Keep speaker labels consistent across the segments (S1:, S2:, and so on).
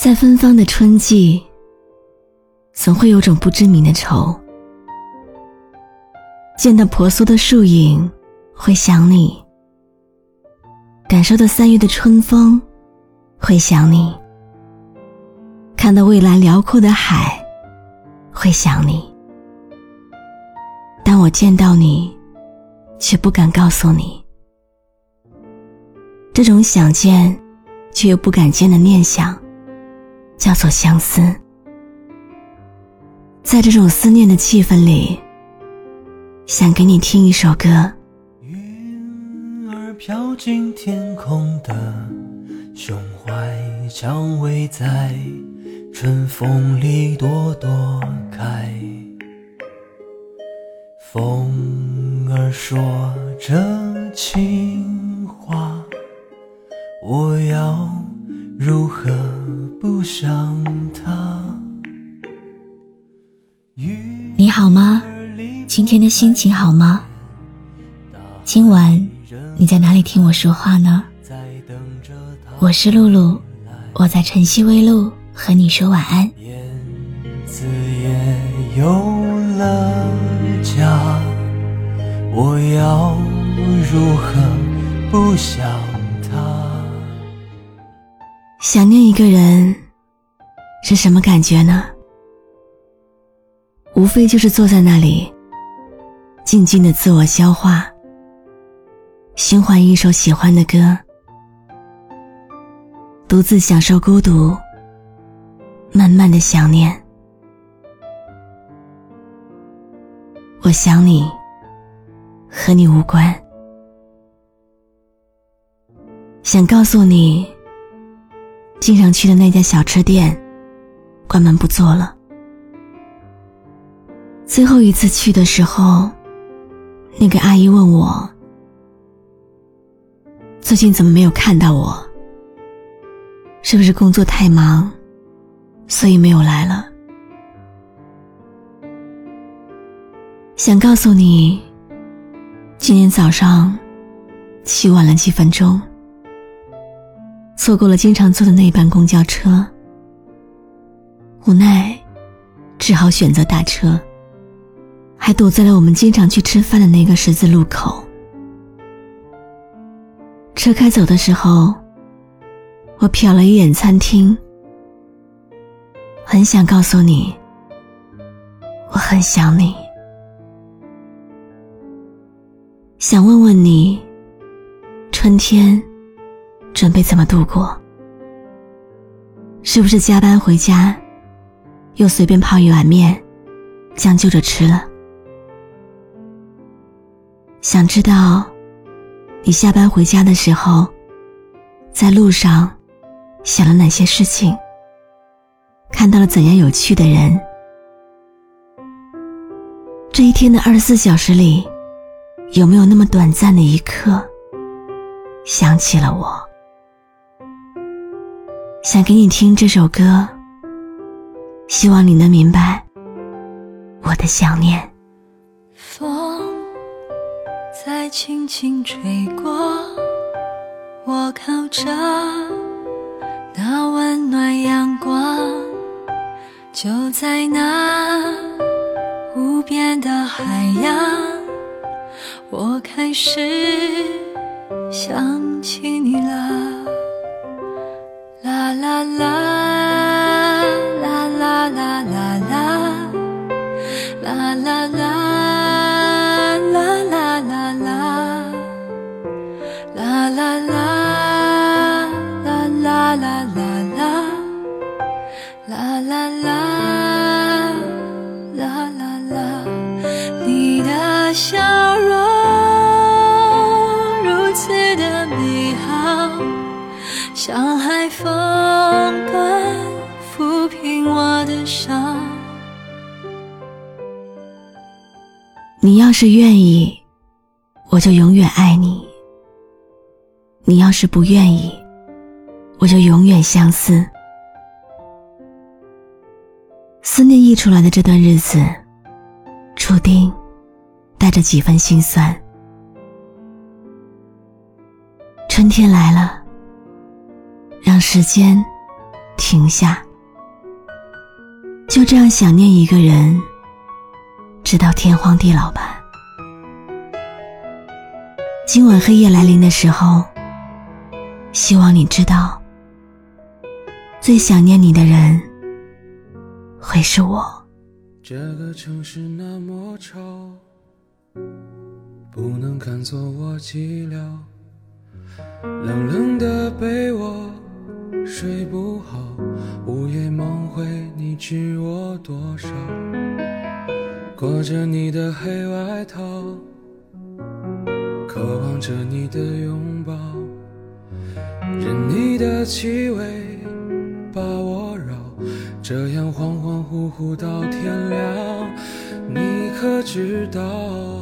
S1: 在芬芳的春季，总会有种不知名的愁。见到婆娑的树影，会想你；感受到三月的春风，会想你；看到蔚蓝辽阔的海，会想你。但我见到你，却不敢告诉你。这种想见，却又不敢见的念想。叫做相思，在这种思念的气氛里，想给你听一首歌。
S2: 云儿飘进天空的胸怀，蔷薇在春风里朵朵开。风儿说着情话，我要如何？不想他。
S1: 你好吗？今天的心情好吗？今晚你在哪里听我说话呢？我是露露，我在晨曦微露和你说晚安。
S2: 子也有了家，我要如何不想？
S1: 想念一个人是什么感觉呢？无非就是坐在那里，静静的自我消化，循环一首喜欢的歌，独自享受孤独，慢慢的想念。我想你，和你无关，想告诉你。经常去的那家小吃店，关门不做了。最后一次去的时候，那个阿姨问我：“最近怎么没有看到我？是不是工作太忙，所以没有来了？”想告诉你，今天早上起晚了几分钟。错过了经常坐的那班公交车，无奈，只好选择打车，还堵在了我们经常去吃饭的那个十字路口。车开走的时候，我瞟了一眼餐厅，很想告诉你，我很想你，想问问你，春天。准备怎么度过？是不是加班回家，又随便泡一碗面，将就着吃了？想知道，你下班回家的时候，在路上想了哪些事情？看到了怎样有趣的人？这一天的二十四小时里，有没有那么短暂的一刻，想起了我？想给你听这首歌，希望你能明白我的想念。
S3: 风在轻轻吹过，我靠着那温暖阳光，就在那无边的海洋，我开始想起你了。Love. 像海风般抚平我的伤
S1: 你要是愿意，我就永远爱你；你要是不愿意，我就永远相思。思念溢出来的这段日子，注定带着几分心酸。春天来了，让时间停下，就这样想念一个人，直到天荒地老吧。今晚黑夜来临的时候，希望你知道，最想念你的人会是我。
S2: 这个城市那么吵，不能看作我寂寥。冷冷的被窝，睡不好，午夜梦回，你知我多少？裹着你的黑外套。渴望着你的拥抱，任你的气味把我绕，这样恍恍惚惚到天亮，你可知道？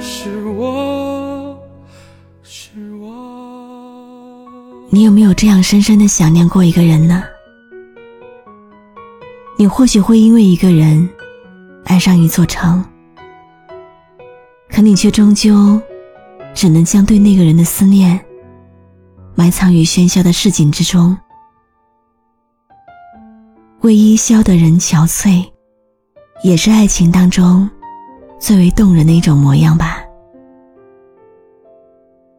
S2: 是我，是我。
S1: 你有没有这样深深的想念过一个人呢？你或许会因为一个人爱上一座城，可你却终究只能将对那个人的思念埋藏于喧嚣的市井之中。为伊消得人憔悴，也是爱情当中最为动人的一种模样吧。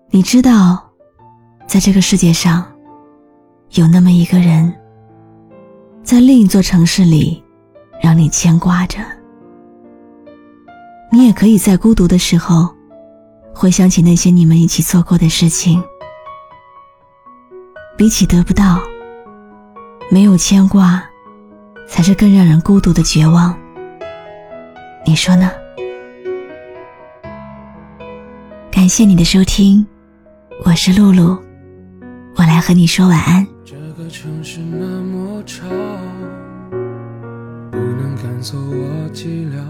S1: 你知道，在这个世界上，有那么一个人。在另一座城市里，让你牵挂着。你也可以在孤独的时候，回想起那些你们一起做过的事情。比起得不到，没有牵挂，才是更让人孤独的绝望。你说呢？感谢你的收听，我是露露，我来和你说晚安。
S2: 这个城市那么吵。不能赶走我寂寥，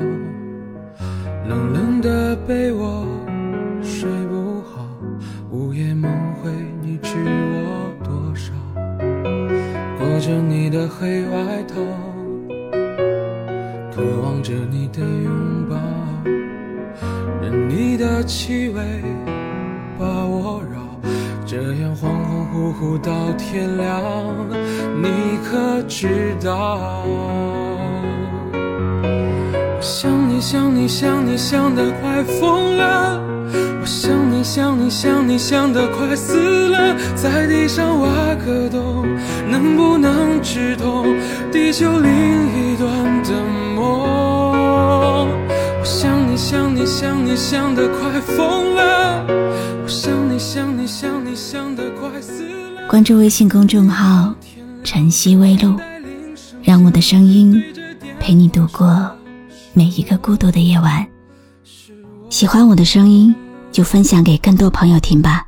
S2: 冷冷的被窝睡不好，午夜梦回，你知我多少？裹着你的黑外套，渴望着你的拥抱，任你的气味把我绕，这样恍恍惚惚到天亮，你可知道？我想你想你想你想得快疯了，我想你想你想你想得快死了，在地上挖个洞，能不能直通地球另一端的梦？想你想的快疯了，我想你想你想你想得快死了。
S1: 关注微信公众号“晨曦微露”，让我的声音陪你度过。每一个孤独的夜晚，喜欢我的声音，就分享给更多朋友听吧。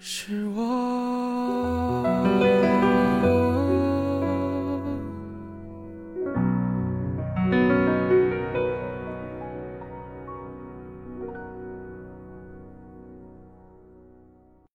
S2: 是。